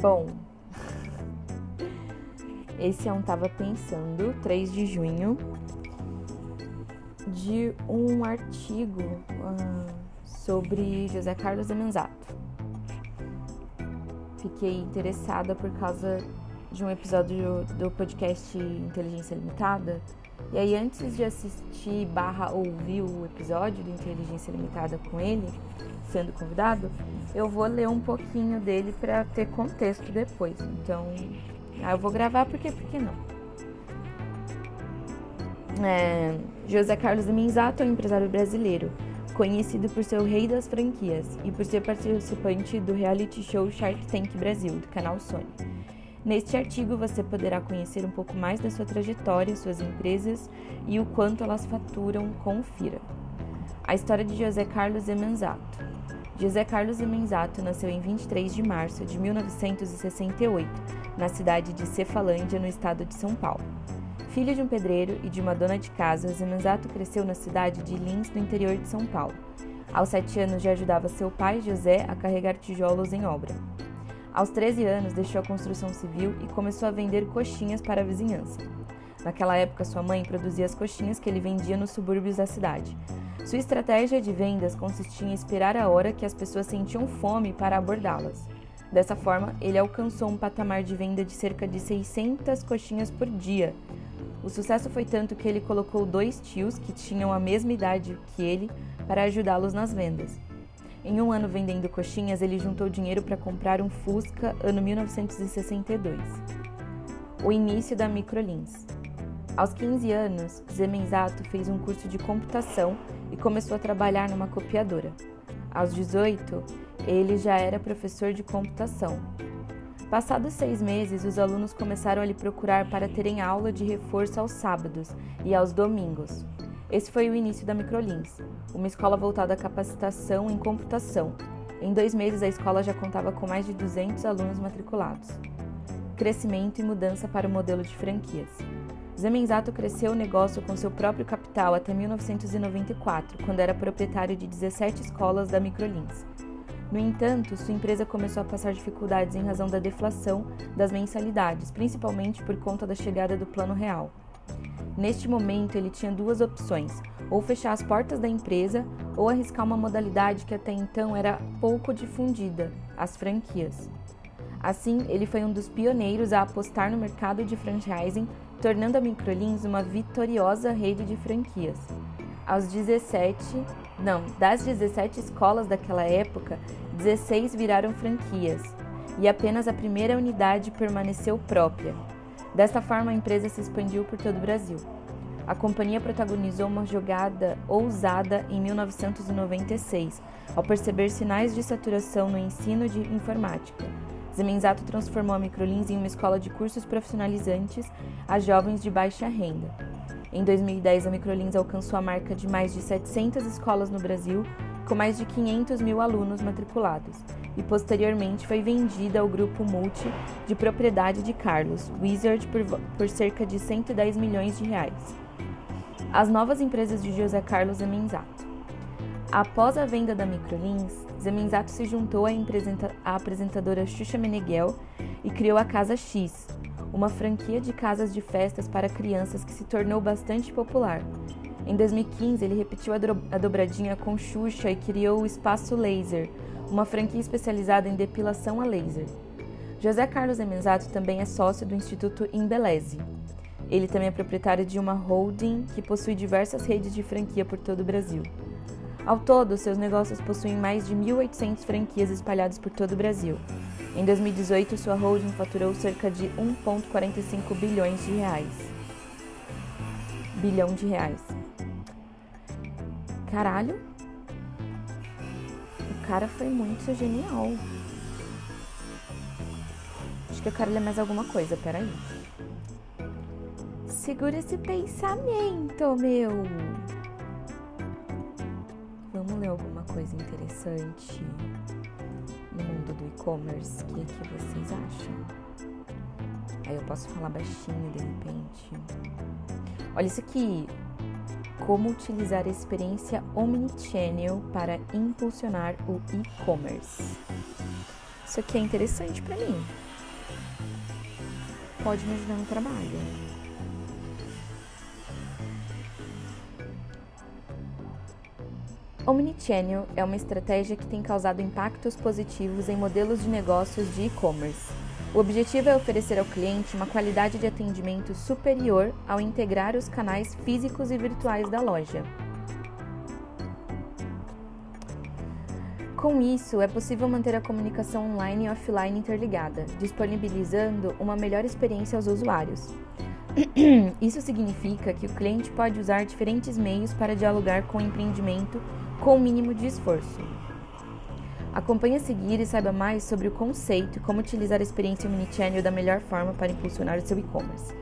Bom, esse é um Tava Pensando, 3 de junho, de um artigo uh, sobre José Carlos de. Fiquei interessada por causa de um episódio do podcast Inteligência Limitada. E aí, antes de assistir ouvir o episódio do Inteligência Limitada com ele, sendo convidado, eu vou ler um pouquinho dele para ter contexto depois. Então, eu vou gravar porque, porque não. É, José Carlos Minzato é um empresário brasileiro, conhecido por ser o rei das franquias e por ser participante do reality show Shark Tank Brasil, do canal Sony. Neste artigo você poderá conhecer um pouco mais da sua trajetória, suas empresas e o quanto elas faturam com o FIRA. A história de José Carlos Emenzato. José Carlos Emenzato nasceu em 23 de março de 1968, na cidade de Cefalândia, no estado de São Paulo. Filho de um pedreiro e de uma dona de casa, Zemanzato cresceu na cidade de Lins, no interior de São Paulo. Aos sete anos já ajudava seu pai, José, a carregar tijolos em obra. Aos 13 anos, deixou a construção civil e começou a vender coxinhas para a vizinhança. Naquela época, sua mãe produzia as coxinhas que ele vendia nos subúrbios da cidade. Sua estratégia de vendas consistia em esperar a hora que as pessoas sentiam fome para abordá-las. Dessa forma, ele alcançou um patamar de venda de cerca de 600 coxinhas por dia. O sucesso foi tanto que ele colocou dois tios que tinham a mesma idade que ele para ajudá-los nas vendas. Em um ano vendendo coxinhas, ele juntou dinheiro para comprar um Fusca ano 1962. O início da Microlins. Aos 15 anos, Zemenzato fez um curso de computação e começou a trabalhar numa copiadora. Aos 18, ele já era professor de computação. Passados seis meses, os alunos começaram a lhe procurar para terem aula de reforço aos sábados e aos domingos. Esse foi o início da Microlins, uma escola voltada à capacitação em computação. Em dois meses, a escola já contava com mais de 200 alunos matriculados. Crescimento e mudança para o modelo de franquias. Zemenzato cresceu o negócio com seu próprio capital até 1994, quando era proprietário de 17 escolas da Microlins. No entanto, sua empresa começou a passar dificuldades em razão da deflação das mensalidades, principalmente por conta da chegada do Plano Real. Neste momento, ele tinha duas opções: ou fechar as portas da empresa ou arriscar uma modalidade que até então era pouco difundida, as franquias. Assim, ele foi um dos pioneiros a apostar no mercado de franchising, tornando a Microlins uma vitoriosa rede de franquias. Aos 17, não, das 17 escolas daquela época, 16 viraram franquias e apenas a primeira unidade permaneceu própria. Desta forma, a empresa se expandiu por todo o Brasil. A companhia protagonizou uma jogada ousada em 1996, ao perceber sinais de saturação no ensino de informática. Zemenzato transformou a Microlins em uma escola de cursos profissionalizantes a jovens de baixa renda. Em 2010, a Microlins alcançou a marca de mais de 700 escolas no Brasil, com mais de 500 mil alunos matriculados, e posteriormente foi vendida ao grupo Multi de propriedade de Carlos, Wizard, por, por cerca de 110 milhões de reais. As novas empresas de José Carlos Zemenzato. Após a venda da Microlins, Zemenzato se juntou à, apresentadora Xuxa Meneghel e criou a Casa X, uma franquia de casas de festas para crianças que se tornou bastante popular. Em 2015, ele repetiu a dobradinha com Xuxa e criou o Espaço Laser, uma franquia especializada em depilação a laser. José Carlos Emenzato também é sócio do Instituto Embeleze. Ele também é proprietário de uma holding que possui diversas redes de franquia por todo o Brasil. Ao todo, seus negócios possuem mais de 1.800 franquias espalhadas por todo o Brasil. Em 2018, sua holding faturou cerca de 1,45 bilhões de reais. Bilhão de reais. Caralho! O cara foi muito genial. Acho que eu quero ler mais alguma coisa, peraí. Segura esse pensamento, meu! Interessante no mundo do e-commerce. O que, que vocês acham? Aí eu posso falar baixinho de repente. Olha isso aqui. Como utilizar a experiência Omnichannel para impulsionar o e-commerce. Isso aqui é interessante para mim. pode me ajudar no trabalho. Omnichannel é uma estratégia que tem causado impactos positivos em modelos de negócios de e-commerce. O objetivo é oferecer ao cliente uma qualidade de atendimento superior ao integrar os canais físicos e virtuais da loja. Com isso, é possível manter a comunicação online e offline interligada, disponibilizando uma melhor experiência aos usuários. Isso significa que o cliente pode usar diferentes meios para dialogar com o empreendimento com o mínimo de esforço. Acompanhe a seguir e saiba mais sobre o conceito e como utilizar a experiência Omnichannel da melhor forma para impulsionar o seu e-commerce.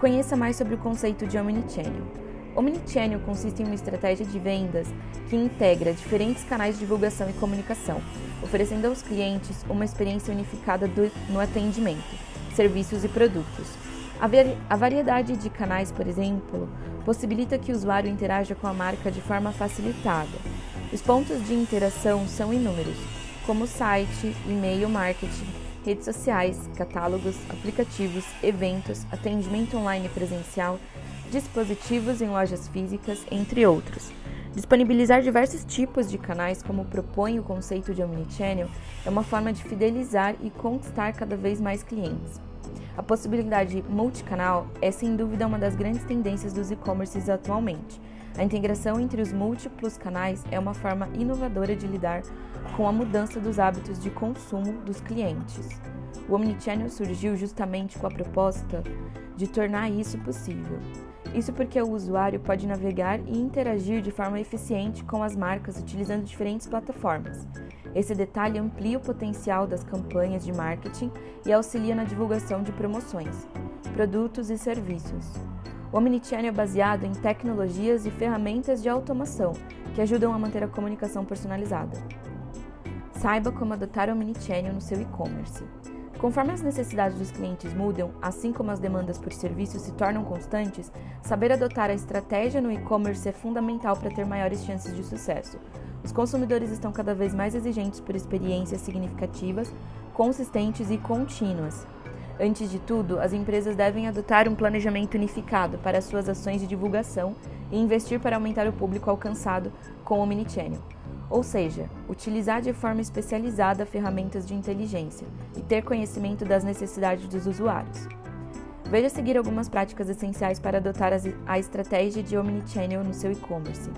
Conheça mais sobre o conceito de Omnichannel. Omnichannel consiste em uma estratégia de vendas que integra diferentes canais de divulgação e comunicação, oferecendo aos clientes uma experiência unificada do, no atendimento, serviços e produtos. A, variedade de canais, por exemplo, possibilita que o usuário interaja com a marca de forma facilitada. Os pontos de interação são inúmeros, como site, e-mail marketing, redes sociais, catálogos, aplicativos, eventos, atendimento online presencial dispositivos em lojas físicas, entre outros. Disponibilizar diversos tipos de canais, como propõe o conceito de Omnichannel, é uma forma de fidelizar e conquistar cada vez mais clientes. A possibilidade multicanal é sem dúvida uma das grandes tendências dos e-commerces atualmente. A integração entre os múltiplos canais é uma forma inovadora de lidar com a mudança dos hábitos de consumo dos clientes. O Omnichannel surgiu justamente com a proposta de tornar isso possível. Isso porque o usuário pode navegar e interagir de forma eficiente com as marcas utilizando diferentes plataformas. Esse detalhe amplia o potencial das campanhas de marketing e auxilia na divulgação de promoções, produtos e serviços. O Omnichannel é baseado em tecnologias e ferramentas de automação que ajudam a manter a comunicação personalizada. Saiba como adotar o Omnichannel no seu e-commerce. Conforme as necessidades dos clientes mudam, assim como as demandas por serviços se tornam constantes, saber adotar a estratégia no e-commerce é fundamental para ter maiores chances de sucesso. Os consumidores estão cada vez mais exigentes por experiências significativas, consistentes e contínuas. Antes de tudo, as empresas devem adotar um planejamento unificado para suas ações de divulgação e investir para aumentar o público alcançado com o Omnichannel. Ou seja, utilizar de forma especializada ferramentas de inteligência e ter conhecimento das necessidades dos usuários. Veja seguir algumas práticas essenciais para adotar a estratégia de Omnichannel no seu e-commerce.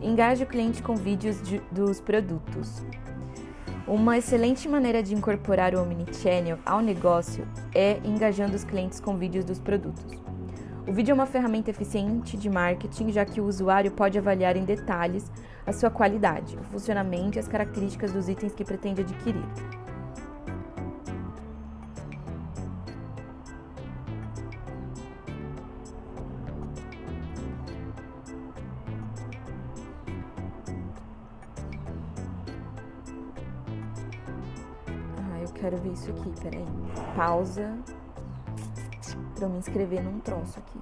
Engaje o cliente com vídeos de, dos produtos. Uma excelente maneira de incorporar o Omnichannel ao negócio é engajando os clientes com vídeos dos produtos. O vídeo é uma ferramenta eficiente de marketing, já que o usuário pode avaliar em detalhes a sua qualidade, o funcionamento e as características dos itens que pretende adquirir. Ah, eu quero ver isso aqui, peraí. Pausa para eu me inscrever num troço aqui.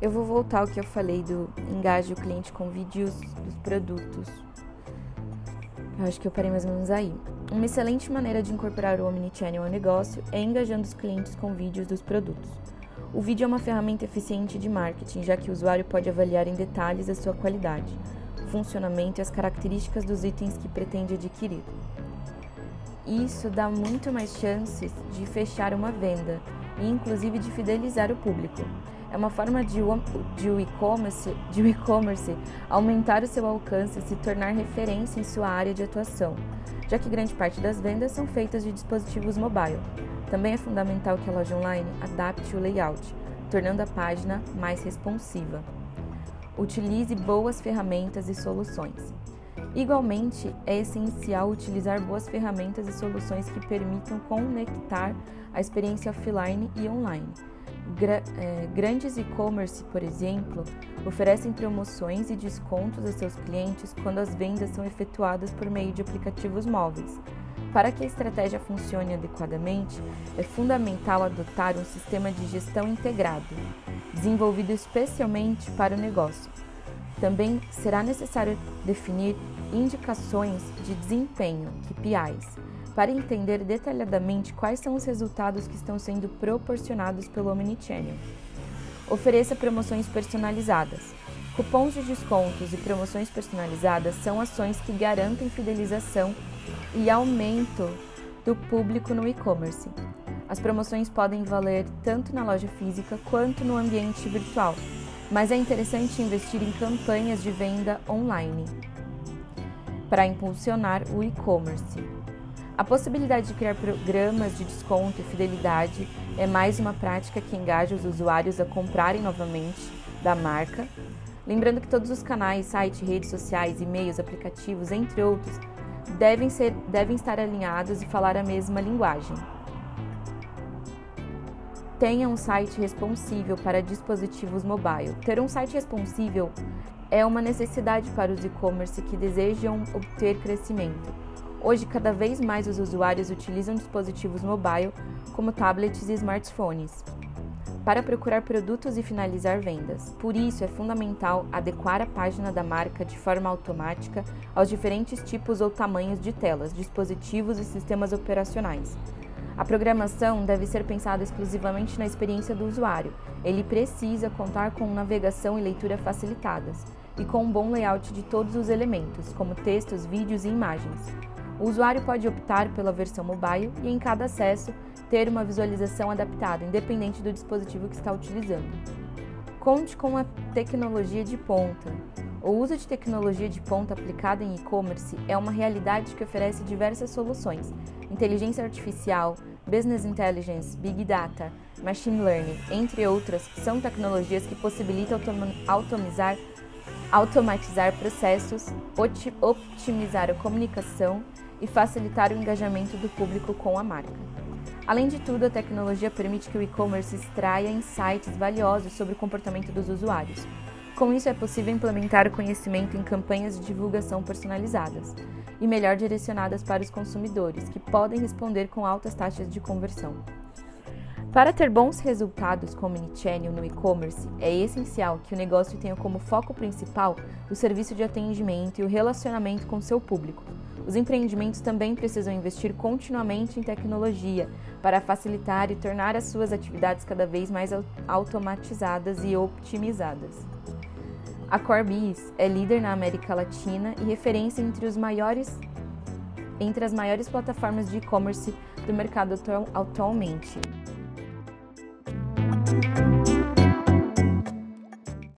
Eu vou voltar ao que eu falei do engaje o cliente com vídeos dos produtos. Eu acho que eu parei mais ou menos aí. Uma excelente maneira de incorporar o Omnichannel ao negócio é engajando os clientes com vídeos dos produtos. O vídeo é uma ferramenta eficiente de marketing, já que o usuário pode avaliar em detalhes a sua qualidade, funcionamento e as características dos itens que pretende adquirir. Isso dá muito mais chances de fechar uma venda e, inclusive, de fidelizar o público. É uma forma de o e-commerce e aumentar o seu alcance e se tornar referência em sua área de atuação, já que grande parte das vendas são feitas de dispositivos mobile. Também é fundamental que a loja online adapte o layout, tornando a página mais responsiva. Utilize boas ferramentas e soluções. Igualmente, é essencial utilizar boas ferramentas e soluções que permitam conectar a experiência offline e online. Gra é, grandes e-commerce, por exemplo, oferecem promoções e descontos a seus clientes quando as vendas são efetuadas por meio de aplicativos móveis. Para que a estratégia funcione adequadamente, é fundamental adotar um sistema de gestão integrado, desenvolvido especialmente para o negócio. Também será necessário definir indicações de desempenho, KPIs, para entender detalhadamente quais são os resultados que estão sendo proporcionados pelo Omnichannel. Ofereça promoções personalizadas. Cupons de descontos e promoções personalizadas são ações que garantem fidelização e aumento do público no e-commerce. As promoções podem valer tanto na loja física quanto no ambiente virtual, mas é interessante investir em campanhas de venda online para impulsionar o e-commerce. A possibilidade de criar programas de desconto e fidelidade é mais uma prática que engaja os usuários a comprarem novamente da marca. Lembrando que todos os canais, sites, redes sociais, e-mails, aplicativos, entre outros, devem, ser, devem estar alinhados e falar a mesma linguagem. Tenha um site responsível para dispositivos mobile. Ter um site responsível é uma necessidade para os e-commerce que desejam obter crescimento. Hoje, cada vez mais os usuários utilizam dispositivos mobile, como tablets e smartphones, para procurar produtos e finalizar vendas. Por isso, é fundamental adequar a página da marca de forma automática aos diferentes tipos ou tamanhos de telas, dispositivos e sistemas operacionais. A programação deve ser pensada exclusivamente na experiência do usuário. Ele precisa contar com navegação e leitura facilitadas e com um bom layout de todos os elementos, como textos, vídeos e imagens. O usuário pode optar pela versão mobile e, em cada acesso, ter uma visualização adaptada, independente do dispositivo que está utilizando. Conte com a tecnologia de ponta. O uso de tecnologia de ponta aplicada em e-commerce é uma realidade que oferece diversas soluções: inteligência artificial, business intelligence, big data, machine learning, entre outras, são tecnologias que possibilitam automatizar, automatizar processos, otimizar a comunicação e facilitar o engajamento do público com a marca. Além de tudo, a tecnologia permite que o e-commerce extraia insights valiosos sobre o comportamento dos usuários. Com isso, é possível implementar o conhecimento em campanhas de divulgação personalizadas e melhor direcionadas para os consumidores, que podem responder com altas taxas de conversão. Para ter bons resultados com o Omnichannel no e-commerce, é essencial que o negócio tenha como foco principal o serviço de atendimento e o relacionamento com seu público. Os empreendimentos também precisam investir continuamente em tecnologia para facilitar e tornar as suas atividades cada vez mais automatizadas e optimizadas. A Corbis é líder na América Latina e referência entre, os maiores, entre as maiores plataformas de e-commerce do mercado atualmente.